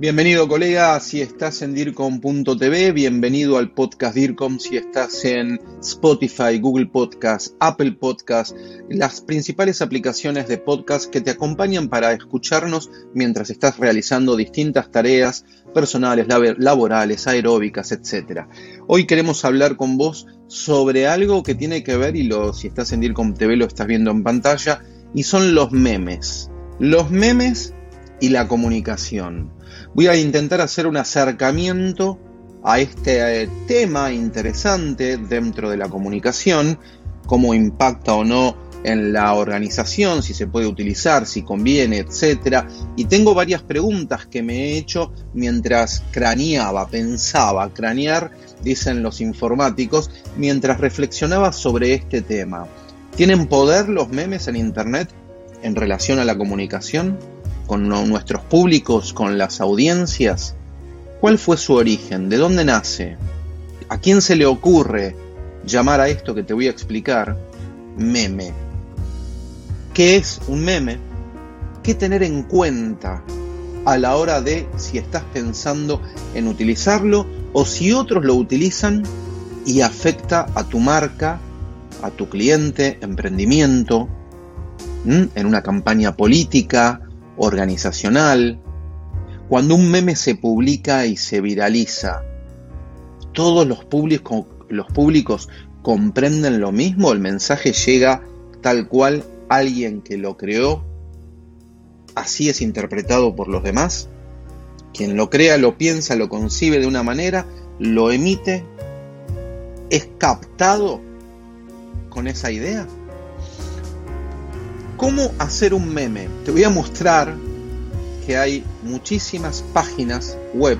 Bienvenido colega, si estás en DIRCOM.tv, bienvenido al podcast DIRCOM, si estás en Spotify, Google Podcast, Apple Podcast, las principales aplicaciones de podcast que te acompañan para escucharnos mientras estás realizando distintas tareas personales, laborales, aeróbicas, etc. Hoy queremos hablar con vos sobre algo que tiene que ver, y lo, si estás en DIRCOM TV lo estás viendo en pantalla, y son los memes. Los memes y la comunicación voy a intentar hacer un acercamiento a este eh, tema interesante dentro de la comunicación, cómo impacta o no en la organización, si se puede utilizar, si conviene, etc. Y tengo varias preguntas que me he hecho mientras craneaba, pensaba, cranear, dicen los informáticos, mientras reflexionaba sobre este tema. ¿Tienen poder los memes en Internet en relación a la comunicación? Con nuestros públicos, con las audiencias? ¿Cuál fue su origen? ¿De dónde nace? ¿A quién se le ocurre llamar a esto que te voy a explicar meme? ¿Qué es un meme? ¿Qué tener en cuenta a la hora de si estás pensando en utilizarlo o si otros lo utilizan y afecta a tu marca, a tu cliente, emprendimiento, en una campaña política, organizacional, cuando un meme se publica y se viraliza, todos los públicos, los públicos comprenden lo mismo, el mensaje llega tal cual alguien que lo creó, así es interpretado por los demás. Quien lo crea, lo piensa, lo concibe de una manera, lo emite, es captado con esa idea. ¿Cómo hacer un meme? Te voy a mostrar que hay muchísimas páginas web,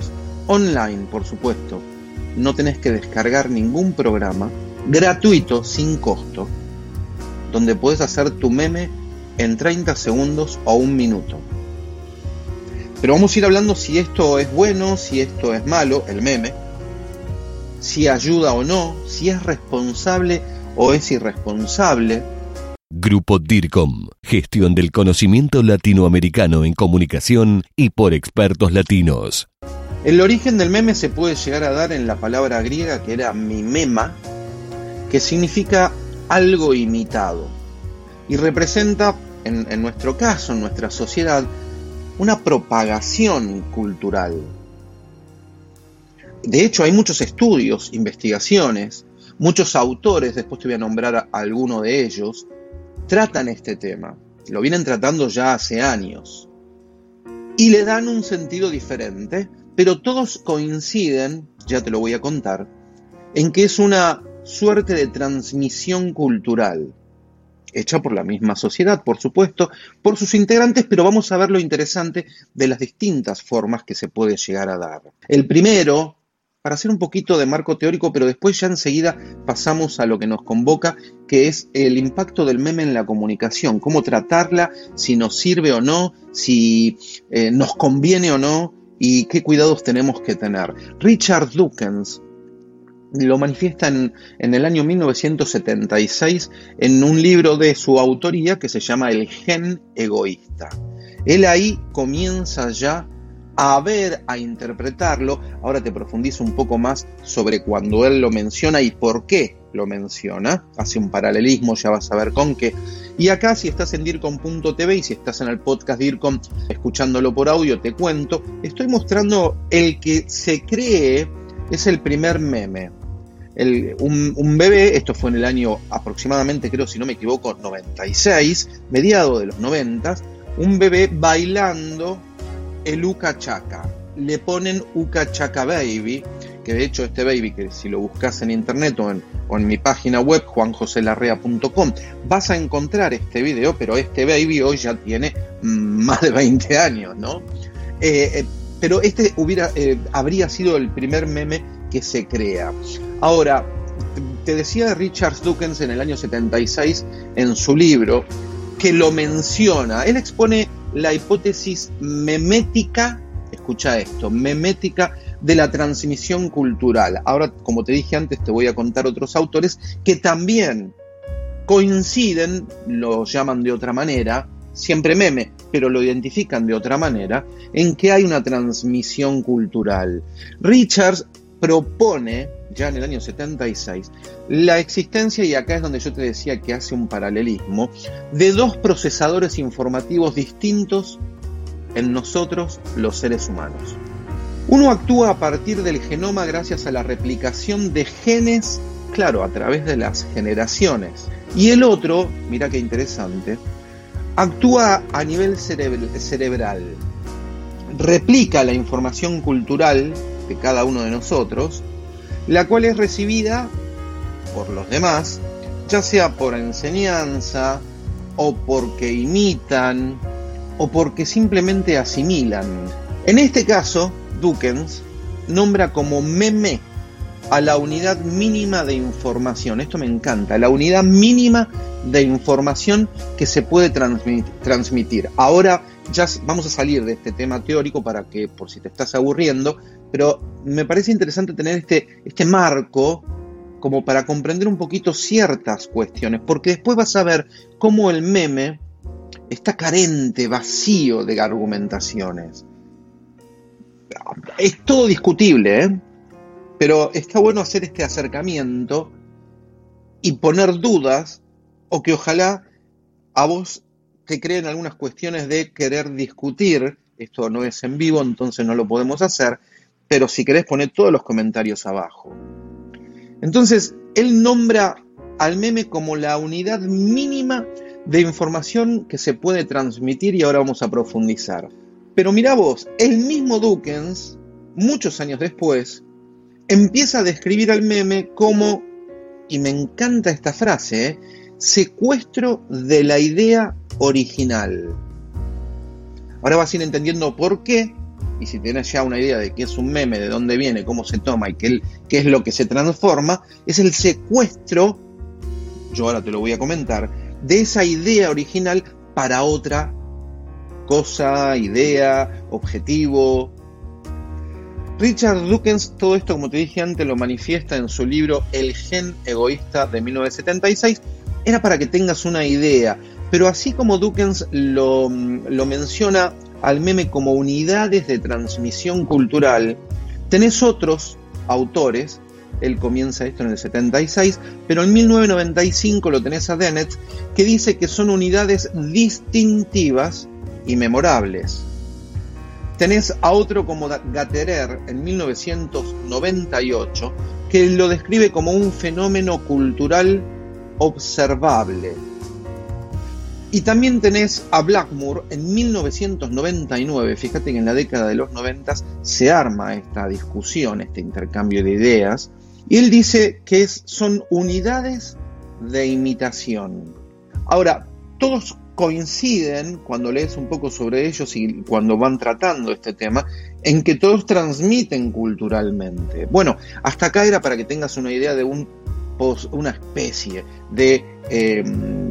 online por supuesto. No tenés que descargar ningún programa, gratuito, sin costo, donde puedes hacer tu meme en 30 segundos o un minuto. Pero vamos a ir hablando si esto es bueno, si esto es malo, el meme, si ayuda o no, si es responsable o es irresponsable Grupo DIRCOM, gestión del conocimiento latinoamericano en comunicación y por expertos latinos. El origen del meme se puede llegar a dar en la palabra griega que era mimema, que significa algo imitado y representa, en, en nuestro caso, en nuestra sociedad, una propagación cultural. De hecho, hay muchos estudios, investigaciones, muchos autores, después te voy a nombrar a alguno de ellos, tratan este tema. Lo vienen tratando ya hace años. Y le dan un sentido diferente, pero todos coinciden, ya te lo voy a contar, en que es una suerte de transmisión cultural, hecha por la misma sociedad, por supuesto, por sus integrantes, pero vamos a ver lo interesante de las distintas formas que se puede llegar a dar. El primero, para hacer un poquito de marco teórico, pero después ya enseguida pasamos a lo que nos convoca, que es el impacto del meme en la comunicación, cómo tratarla, si nos sirve o no, si eh, nos conviene o no y qué cuidados tenemos que tener. Richard Dawkins lo manifiesta en, en el año 1976 en un libro de su autoría que se llama El gen egoísta. Él ahí comienza ya a ver, a interpretarlo. Ahora te profundizo un poco más sobre cuando él lo menciona y por qué lo menciona. Hace un paralelismo, ya vas a ver con qué. Y acá, si estás en DIRCOM.tv y si estás en el podcast DIRCOM escuchándolo por audio, te cuento. Estoy mostrando el que se cree es el primer meme. un, un, bebé, esto fue en el año aproximadamente, creo si no me equivoco, 96, mediado de los 90, un bebé bailando el Uka Chaka. Le ponen Uka Chaka Baby, que de hecho este baby, que si lo buscas en internet o en, mi página web, juanjoselarrea.com, vas a encontrar este video, pero este baby hoy ya tiene más de 20 años, ¿no? Eh, eh, pero este hubiera, eh, habría sido el primer meme que se crea. Ahora, te decía Richard Dawkins en el año 76 en su libro que lo menciona. Él expone la hipótesis memética, escucha esto, memética de la transmisión cultural. Ahora, como te dije antes, te voy a contar otros autores que también coinciden, lo llaman de otra manera, siempre meme, pero lo identifican de otra manera, en que hay una transmisión cultural. Richards propone, ya en el año 76, la existencia, y acá es donde yo te decía que hace un paralelismo, de dos procesadores informativos distintos en nosotros los seres humanos. Uno actúa a partir del genoma gracias a la replicación de genes, claro, a través de las generaciones. Y el otro, mira qué interesante, actúa a nivel cerebral, replica la información cultural cada uno de nosotros, la cual es recibida por los demás, ya sea por enseñanza, o porque imitan, o porque simplemente asimilan. En este caso, Dukens nombra como meme a la unidad mínima de información. Esto me encanta, la unidad mínima de información que se puede transmitir. Ahora ya vamos a salir de este tema teórico para que, por si te estás aburriendo, pero me parece interesante tener este, este marco como para comprender un poquito ciertas cuestiones, porque después vas a ver cómo el meme está carente, vacío de argumentaciones. Es todo discutible, ¿eh? pero está bueno hacer este acercamiento y poner dudas o que ojalá a vos te creen algunas cuestiones de querer discutir. Esto no es en vivo, entonces no lo podemos hacer, pero si querés poner todos los comentarios abajo. Entonces, él nombra al meme como la unidad mínima de información que se puede transmitir y ahora vamos a profundizar. Pero mira vos, el mismo Dukens, muchos años después, empieza a describir al meme como, y me encanta esta frase, ¿eh? secuestro de la idea original. Ahora vas a ir entendiendo por qué, y si tienes ya una idea de qué es un meme, de dónde viene, cómo se toma y qué, qué es lo que se transforma, es el secuestro, yo ahora te lo voy a comentar, de esa idea original para otra cosa, idea, objetivo. Richard Dawkins, todo esto, como te dije antes, lo manifiesta en su libro El gen egoísta de 1976. Era para que tengas una idea, pero así como Dawkins lo, lo menciona al meme como unidades de transmisión cultural, tenés otros autores, él comienza esto en el 76, pero en 1995 lo tenés a Dennett, que dice que son unidades distintivas y memorables. Tenés a otro como Gatterer en 1998, que lo describe como un fenómeno cultural observable, y también tenés a Blackmore en 1999, fíjate que en la década de los 90 se arma esta discusión, este intercambio de ideas, y él dice que son unidades de imitación. Ahora, todos coinciden cuando lees un poco sobre ellos y cuando van tratando este tema, en que todos transmiten culturalmente. Bueno, hasta acá era para que tengas una idea de un, una especie de... Em,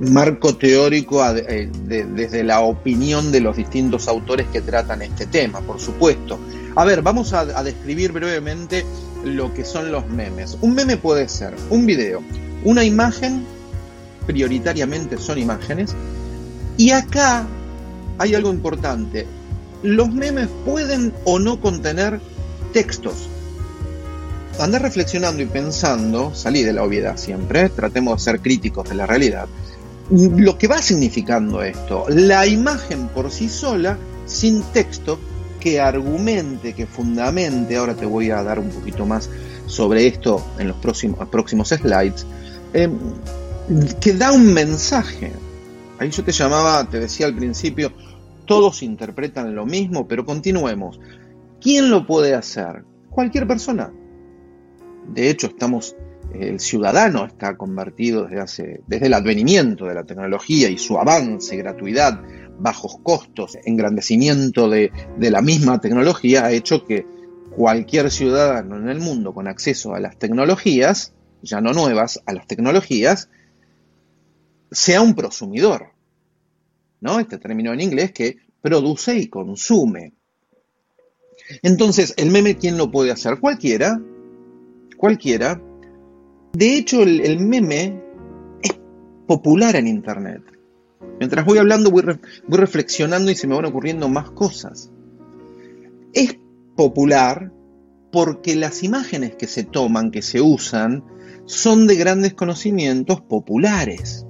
marco teórico eh, desde la opinión de los distintos autores que tratan este tema, por supuesto. A ver, vamos a, describir brevemente lo que son los memes. Un meme puede ser un video, una imagen, prioritariamente son imágenes, y acá hay algo importante. Los memes pueden o no contener textos. Andar reflexionando y pensando, salí de la obviedad siempre, tratemos de ser críticos de la realidad lo que va significando esto, la imagen por sí sola, sin texto, que argumente, que fundamente, ahora te voy a dar un poquito más sobre esto en los próximos, próximos slides, em, que da un mensaje. Ahí yo te llamaba, te decía al principio, todos interpretan lo mismo, pero continuemos. ¿Quién lo puede hacer? Cualquier persona. De hecho, estamos el ciudadano está convertido desde, hace, desde el advenimiento de la tecnología y su avance, gratuidad, bajos costos, engrandecimiento de, de la misma tecnología, ha hecho que cualquier ciudadano en el mundo con acceso a las tecnologías, ya no nuevas, a las tecnologías, sea un prosumidor. ¿No? Este término en inglés que produce y consume. Entonces, el meme, ¿quién lo puede hacer? Cualquiera. Cualquiera. De hecho, el, meme es popular en Internet. Mientras voy hablando, voy, reflexionando y se me van ocurriendo más cosas. Es popular porque las imágenes que se toman, que se usan, son de grandes conocimientos populares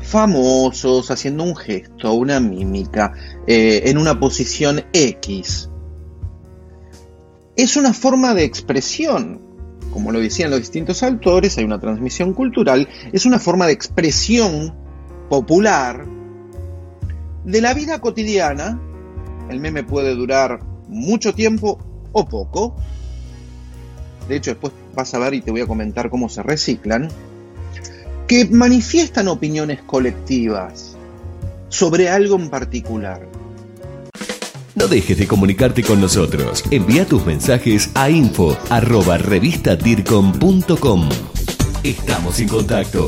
famosos haciendo un gesto, una mímica, eh, en una posición X. Es una forma de expresión, como lo decían los distintos autores, hay una transmisión cultural, es una forma de expresión popular de la vida cotidiana. El meme puede durar mucho tiempo o poco. De hecho, después vas a ver y te voy a comentar cómo se reciclan que manifiestan opiniones colectivas sobre algo en particular. No dejes de comunicarte con nosotros. Envía tus mensajes a info arroba Estamos en contacto.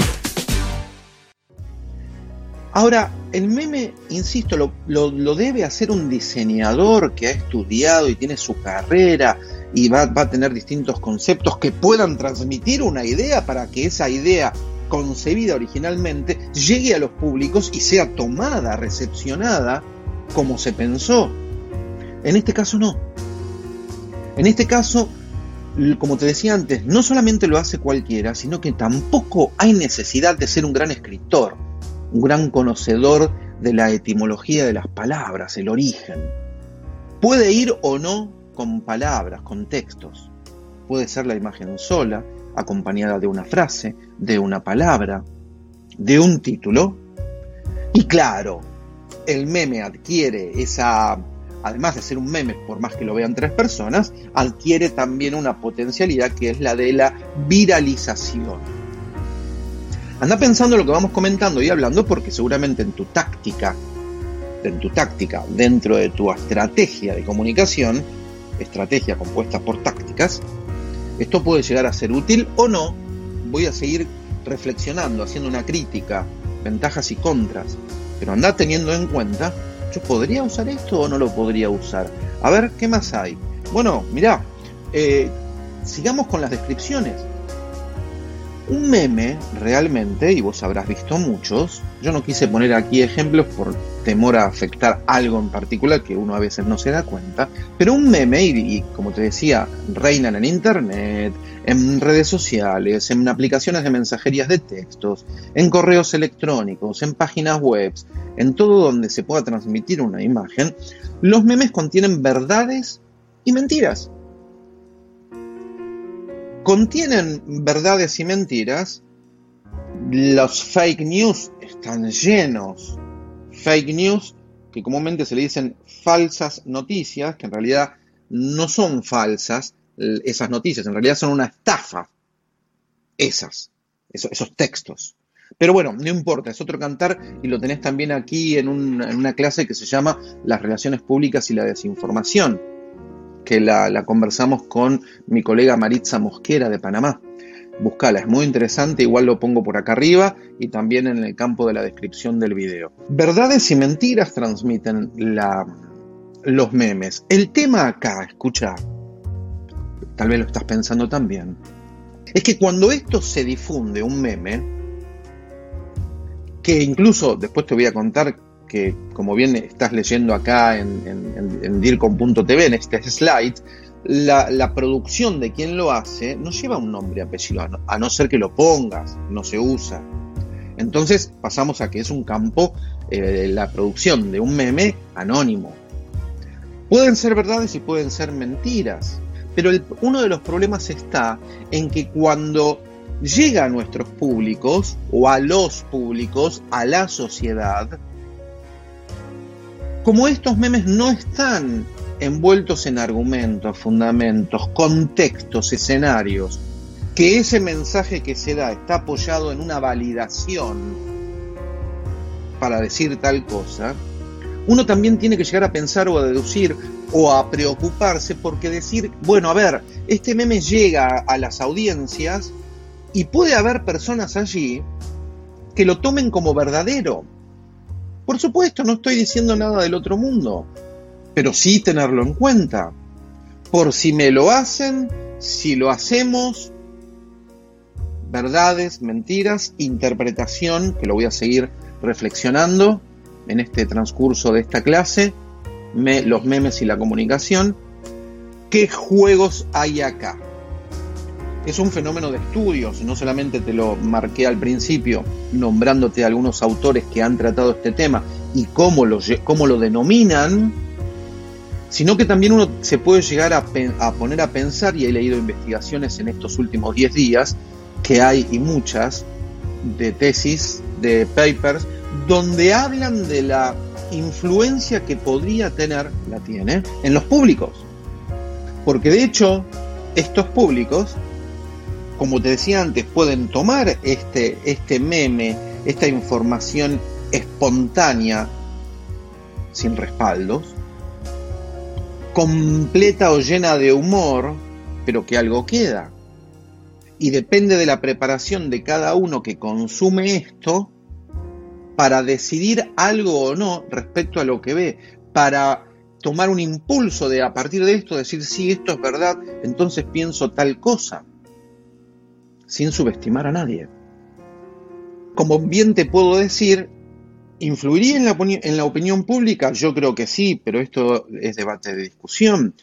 Ahora, el meme, insisto, lo, debe hacer un diseñador que ha estudiado y tiene su carrera y va a tener distintos conceptos que puedan transmitir una idea para que esa idea concebida originalmente llegue a los públicos y sea tomada, recepcionada como se pensó. En este caso no. En este caso, como te decía antes, no solamente lo hace cualquiera, sino que tampoco hay necesidad de ser un gran escritor, un gran conocedor de la etimología de las palabras, el origen. Puede ir o no con palabras, con textos. Puede ser la imagen sola, acompañada de una frase, de una palabra, de un título. Y claro, el meme adquiere esa, además de ser un meme, por más que lo vean tres personas, adquiere también una potencialidad que es la de la viralización. Anda pensando lo que vamos comentando y hablando porque seguramente en tu táctica, en tu táctica, dentro de tu estrategia de comunicación, estrategia compuesta por tácticas, esto puede llegar a ser útil o no. Voy a seguir reflexionando, haciendo una crítica, ventajas y contras. Pero anda teniendo en cuenta, ¿yo podría usar esto o no lo podría usar? A ver, ¿qué más hay? Bueno, mirá, eh, sigamos con las descripciones. Un meme, realmente, y vos habrás visto muchos, yo no quise poner aquí ejemplos por temor a afectar algo en particular que uno a veces no se da cuenta, pero un meme, y, como te decía, reinan en internet, en redes sociales, en aplicaciones de mensajerías de textos, en correos electrónicos, en páginas web, en todo donde se pueda transmitir una imagen, los memes contienen verdades y mentiras contienen verdades y mentiras. Los fake news están llenos. Fake news, que comúnmente se le dicen falsas noticias, que en realidad no son falsas esas noticias, en realidad son una estafa. Esas, esos, textos. Pero bueno, no importa, es otro cantar y lo tenés también aquí en, en una clase que se llama Las relaciones públicas y la desinformación que la, conversamos con mi colega Maritza Mosquera de Panamá. Buscala, es muy interesante, igual lo pongo por acá arriba y también en el campo de la descripción del video. Verdades y mentiras transmiten la, los memes. El tema acá, escucha, tal vez lo estás pensando también, es que cuando esto se difunde, un meme, que incluso después te voy a contar que, como bien estás leyendo acá en, en, DIRCOM.tv, en este slide, la, producción de quien lo hace no lleva un nombre apellido, a no, ser que lo pongas, no se usa. Entonces pasamos a que es un campo, eh, la producción de un meme anónimo. Pueden ser verdades y pueden ser mentiras, pero uno de los problemas está en que cuando llega a nuestros públicos o a los públicos, a la sociedad, como estos memes no están envueltos en argumentos, fundamentos, contextos, escenarios, que ese mensaje que se da está apoyado en una validación, para decir tal cosa, uno también tiene que llegar a pensar o a deducir o a preocuparse porque decir, bueno, a ver, este meme llega a las audiencias y puede haber personas allí que lo tomen como verdadero. Por supuesto, no estoy diciendo nada del otro mundo, pero sí tenerlo en cuenta. Por si me lo hacen, si lo hacemos, verdades, mentiras, interpretación, que lo voy a seguir reflexionando en este transcurso de esta clase, los memes y la comunicación, ¿qué juegos hay acá? Es un fenómeno de estudios, no solamente te lo marqué al principio, nombrándote algunos autores que han tratado este tema y cómo lo, cómo lo denominan, sino que también uno se puede llegar a, poner a pensar, y he leído investigaciones en estos últimos 10 días, que hay y muchas, de tesis, de papers, donde hablan de la influencia que podría tener, la tiene, en los públicos. Porque de hecho, estos públicos, como te decía antes, pueden tomar este, este meme, esta información espontánea, sin respaldos, completa o llena de humor, pero que algo queda. Y depende de la preparación de cada uno que consume esto, para decidir algo o no respecto a lo que ve, para tomar un impulso de a partir de esto decir si esto es verdad, entonces pienso tal cosa, sin subestimar a nadie. Como bien te puedo decir, ¿influiría en la, opinión pública? Yo creo que sí, pero esto es debate de discusión.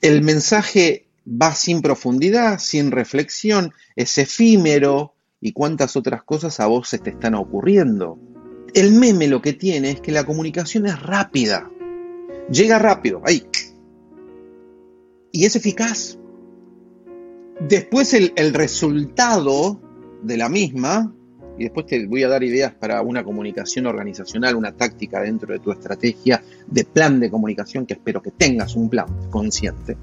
El mensaje va sin profundidad, sin reflexión, es efímero y cuántas otras cosas a vos se te están ocurriendo. El meme lo que tiene es que la comunicación es rápida. Llega rápido, ahí. Y es eficaz. Después el resultado de la misma, y después te voy a dar ideas para una comunicación organizacional, una táctica dentro de tu estrategia de plan de comunicación, que espero que tengas un plan consciente.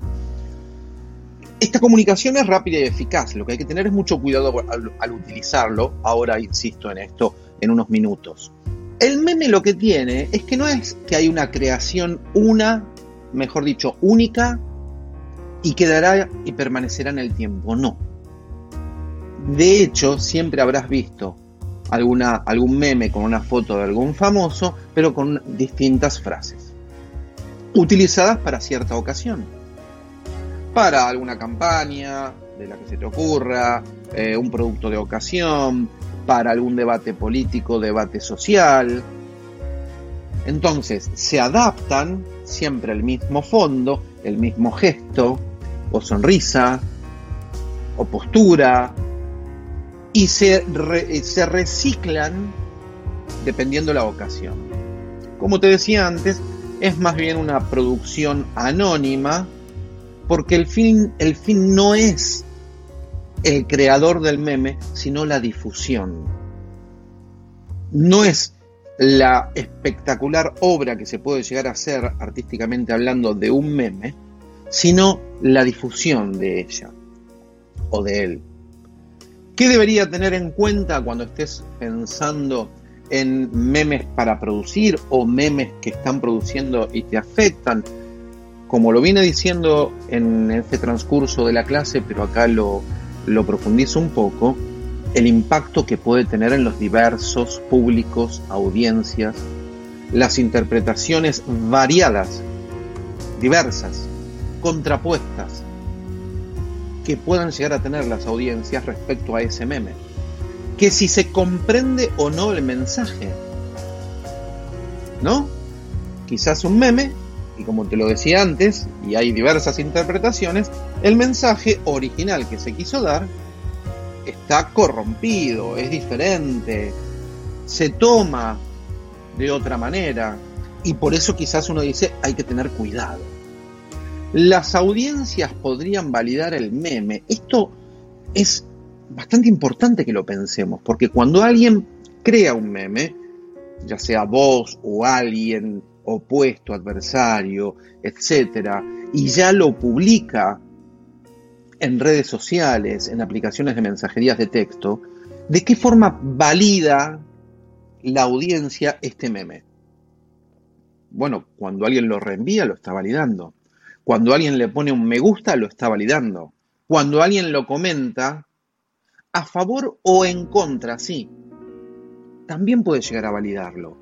Esta comunicación es rápida y eficaz, lo que hay que tener es mucho cuidado al, utilizarlo, ahora insisto en esto en unos minutos. El meme lo que tiene es que no es que hay una creación una, mejor dicho, única y quedará y permanecerá en el tiempo, no. De hecho, siempre habrás visto alguna, algún meme con una foto de algún famoso, pero con distintas frases, utilizadas para cierta ocasión. Para alguna campaña de la que se te ocurra, eh, un producto de ocasión, para algún debate político, debate social. Entonces, se adaptan siempre al mismo fondo, el mismo gesto, o sonrisa, o postura, y se, se reciclan dependiendo la ocasión. Como te decía antes, es más bien una producción anónima, porque el fin, el fin no es el creador del meme, sino la difusión. No es la espectacular obra que se puede llegar a hacer artísticamente hablando de un meme, sino la difusión de ella o de él. ¿Qué debería tener en cuenta cuando estés pensando en memes para producir o memes que están produciendo y te afectan? Como lo vine diciendo en este transcurso de la clase, pero acá lo, lo profundizo un poco, el impacto que puede tener en los diversos públicos, audiencias, las interpretaciones variadas, diversas, contrapuestas, que puedan llegar a tener las audiencias respecto a ese meme. Que si se comprende o no el mensaje. ¿No? Quizás un meme, y como te lo decía antes, y hay diversas interpretaciones, el mensaje original que se quiso dar está corrompido, es diferente, se toma de otra manera y por eso quizás uno dice hay que tener cuidado. Las audiencias podrían validar el meme. Esto es bastante importante que lo pensemos, porque cuando alguien crea un meme, ya sea vos o alguien opuesto, adversario, etcétera, y ya lo publica en redes sociales, en aplicaciones de mensajerías de texto, ¿de qué forma valida la audiencia este meme? Bueno, cuando alguien lo reenvía, lo está validando. Cuando alguien le pone un me gusta, lo está validando. Cuando alguien lo comenta, a favor o en contra, sí, también puede llegar a validarlo,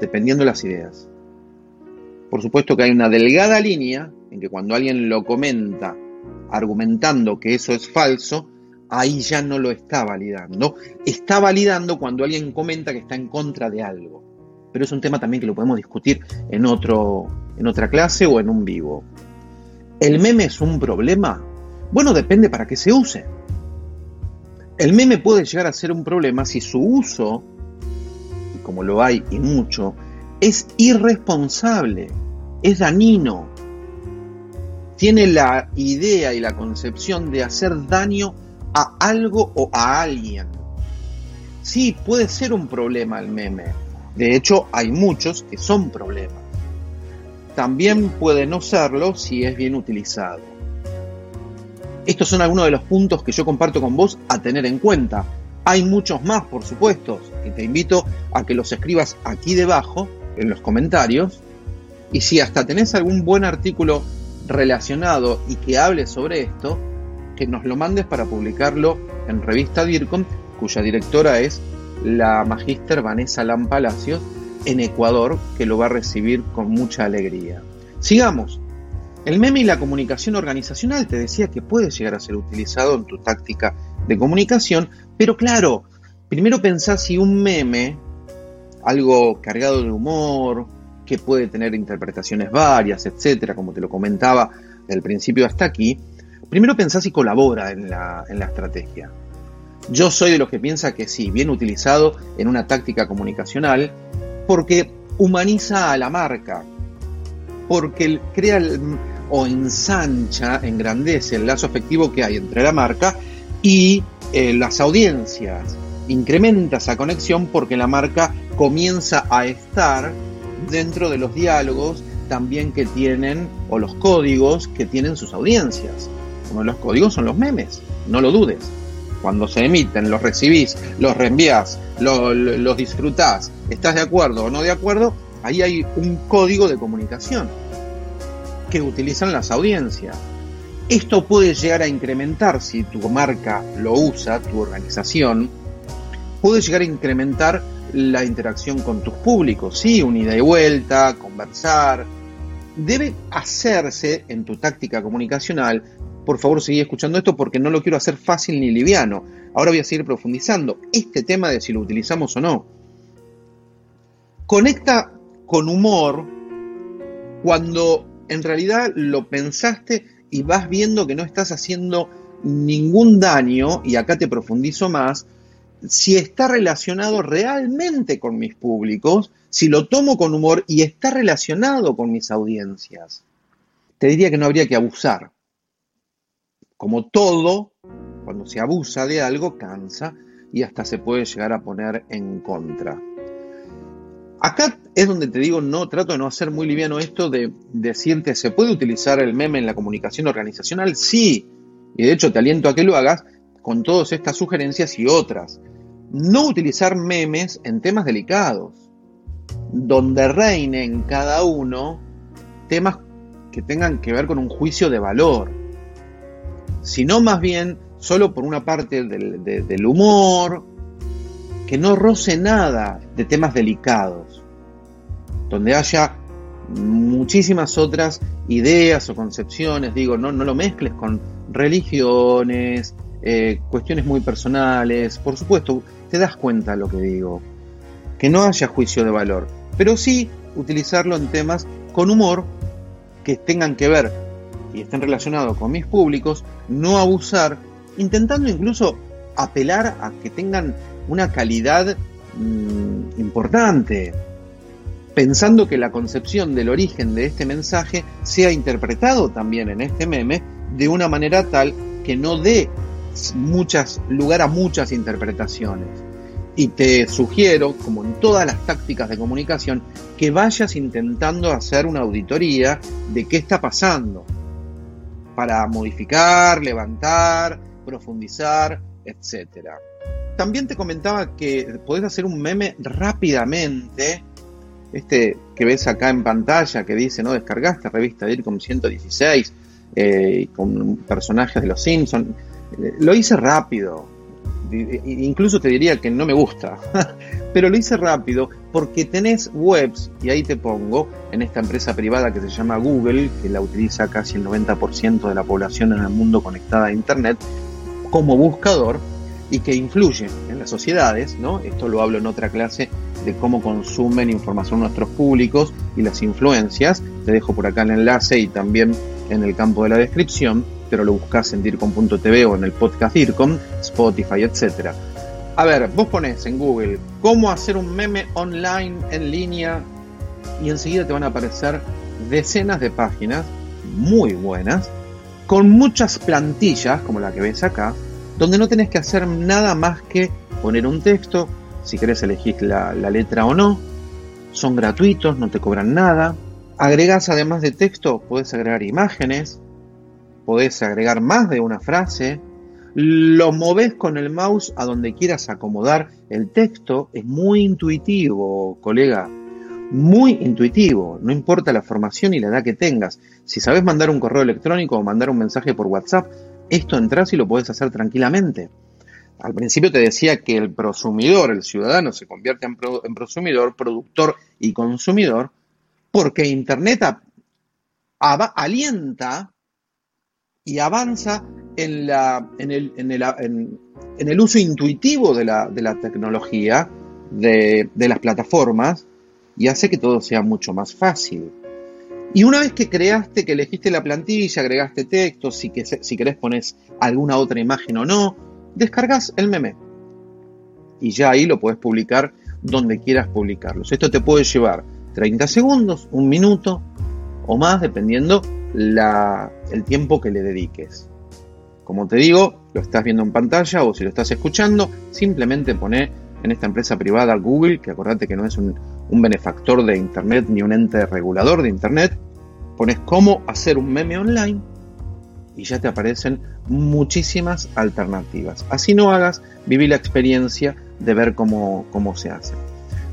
dependiendo de las ideas. Por supuesto que hay una delgada línea en que cuando alguien lo comenta argumentando que eso es falso, ahí ya no lo está validando. Está validando cuando alguien comenta que está en contra de algo. Pero es un tema también que lo podemos discutir en, otro, en otra clase o en un vivo. ¿El meme es un problema? Bueno, depende para qué se use. El meme puede llegar a ser un problema si su uso, como lo hay y mucho, es irresponsable, es dañino, tiene la idea y la concepción de hacer daño a algo o a alguien. Sí, puede ser un problema el meme. De hecho, hay muchos que son problemas. También puede no serlo si es bien utilizado. Estos son algunos de los puntos que yo comparto con vos a tener en cuenta. Hay muchos más, por supuesto, y te invito a que los escribas aquí debajo, en los comentarios. Y si hasta tenés algún buen artículo relacionado y que hable sobre esto, que nos lo mandes para publicarlo en revista DIRCOM, cuya directora es la magíster Vanessa Lam Palacios en Ecuador, que lo va a recibir con mucha alegría. Sigamos. El meme y la comunicación organizacional te decía que puede llegar a ser utilizado en tu táctica de comunicación, pero claro, primero pensás si un meme, algo cargado de humor, que puede tener interpretaciones varias, etcétera, como te lo comentaba del principio hasta aquí, primero pensás si colabora en la, en la estrategia. Yo soy de los que piensa que sí, bien utilizado en una táctica comunicacional, porque humaniza a la marca, porque crea o ensancha, engrandece el lazo afectivo que hay entre la marca y eh, las audiencias. Incrementa esa conexión porque la marca comienza a estar dentro de los diálogos también que tienen, o los códigos que tienen sus audiencias. De los códigos son los memes, no lo dudes. Cuando se emiten, los recibís, los reenvías, los disfrutás, estás de acuerdo o no de acuerdo, ahí hay un código de comunicación que utilizan las audiencias. Esto puede llegar a incrementar, si tu marca lo usa, tu organización, puede llegar a incrementar la interacción con tus públicos, sí, un ida y vuelta, conversar. Debe hacerse en tu táctica comunicacional. Por favor, sigue escuchando esto porque no lo quiero hacer fácil ni liviano. Ahora voy a seguir profundizando este tema de si lo utilizamos o no. Conecta con humor cuando en realidad lo pensaste y vas viendo que no estás haciendo ningún daño, y acá te profundizo más, si está relacionado realmente con mis públicos, si lo tomo con humor y está relacionado con mis audiencias. Te diría que no habría que abusar. Como todo, cuando se abusa de algo, cansa y hasta se puede llegar a poner en contra. Acá es donde te digo, no trato de no hacer muy liviano esto de decirte, ¿se puede utilizar el meme en la comunicación organizacional? Sí, y de hecho te aliento a que lo hagas con todas estas sugerencias y otras. No utilizar memes en temas delicados, donde reinen cada uno temas que tengan que ver con un juicio de valor, sino más bien solo por una parte del, del humor, que no roce nada de temas delicados, donde haya muchísimas otras ideas o concepciones, digo, no, no lo mezcles con religiones, eh, cuestiones muy personales, por supuesto, te das cuenta de lo que digo, que no haya juicio de valor, pero sí utilizarlo en temas con humor que tengan que ver y estén relacionados con mis públicos, no abusar, intentando incluso apelar a que tengan una calidad mm, importante, pensando que la concepción del origen de este mensaje sea interpretado también en este meme de una manera tal que no dé muchas, lugar a muchas interpretaciones. Y te sugiero, como en todas las tácticas de comunicación, que vayas intentando hacer una auditoría de qué está pasando para modificar, levantar, profundizar, etcétera. también te comentaba que podés hacer un meme rápidamente. Este que ves acá en pantalla que dice, ¿no? Descargaste revista DIRCOM 116 eh, con personajes de los Simpsons. Eh, lo hice rápido. Incluso te diría que no me gusta. Pero lo hice rápido porque tenés webs, y ahí te pongo, en esta empresa privada que se llama Google, que la utiliza casi el 90% de la población en el mundo conectada a Internet, como buscador y que influye en las sociedades, ¿no? Esto lo hablo en otra clase de cómo consumen información nuestros públicos y las influencias. Te dejo por acá el enlace y también en el campo de la descripción, pero lo buscas en DIRCOM.tv o en el podcast DIRCOM, Spotify, etc. A ver, vos pones en Google cómo hacer un meme online en línea y enseguida te van a aparecer decenas de páginas muy buenas con muchas plantillas como la que ves acá donde no tenés que hacer nada más que poner un texto, si querés elegir la, letra o no, son gratuitos, no te cobran nada. Agregás además de texto, podés agregar imágenes, podés agregar más de una frase, lo moves con el mouse a donde quieras acomodar el texto, es muy intuitivo, colega, muy intuitivo, no importa la formación y la edad que tengas. Si sabes mandar un correo electrónico o mandar un mensaje por WhatsApp, esto entras y lo puedes hacer tranquilamente. Al principio te decía que el prosumidor, el ciudadano, se convierte en, prosumidor, productor y consumidor, porque Internet alienta y avanza en, la, en, el, en, el, en, el, uso intuitivo de la, de la tecnología, de, las plataformas, y hace que todo sea mucho más fácil. Y una vez que creaste, que elegiste la plantilla, agregaste texto, si, que, si querés pones alguna otra imagen o no, descargas el meme. Y ya ahí lo puedes publicar donde quieras publicarlos. Esto te puede llevar 30 segundos, un minuto o más, dependiendo la, el tiempo que le dediques. Como te digo, lo estás viendo en pantalla o si lo estás escuchando, simplemente pone en esta empresa privada Google, que acordate que no es un, un benefactor de Internet ni un ente regulador de Internet, pones cómo hacer un meme online y ya te aparecen muchísimas alternativas. Así no hagas, viví la experiencia de ver cómo, cómo se hace.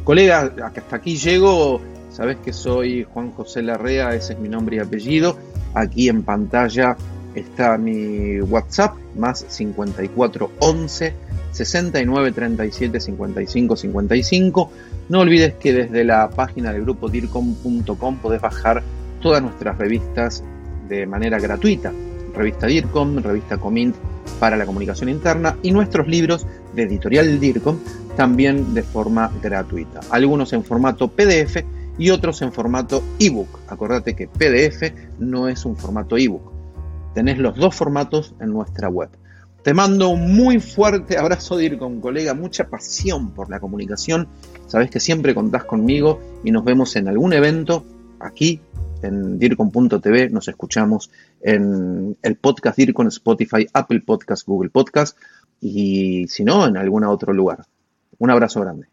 Colega, hasta aquí llego, sabes que soy Juan José Larrea, ese es mi nombre y apellido. Aquí en pantalla está mi WhatsApp, más 54 11 69 37 55 55. No olvides que desde la página del grupo dircom.com podés bajar todas nuestras revistas de manera gratuita. Revista DIRCOM, revista Comint para la comunicación interna y nuestros libros de editorial DIRCOM también de forma gratuita. Algunos en formato PDF y otros en formato ebook. Acordate que PDF no es un formato ebook. Tenés los dos formatos en nuestra web. Te mando un muy fuerte abrazo DIRCOM, colega, mucha pasión por la comunicación. Sabes que siempre contás conmigo y nos vemos en algún evento aquí en DIRCON.tv, nos escuchamos en el podcast DIRCON, Spotify, Apple Podcast, Google Podcast y si no, en algún otro lugar. Un abrazo grande.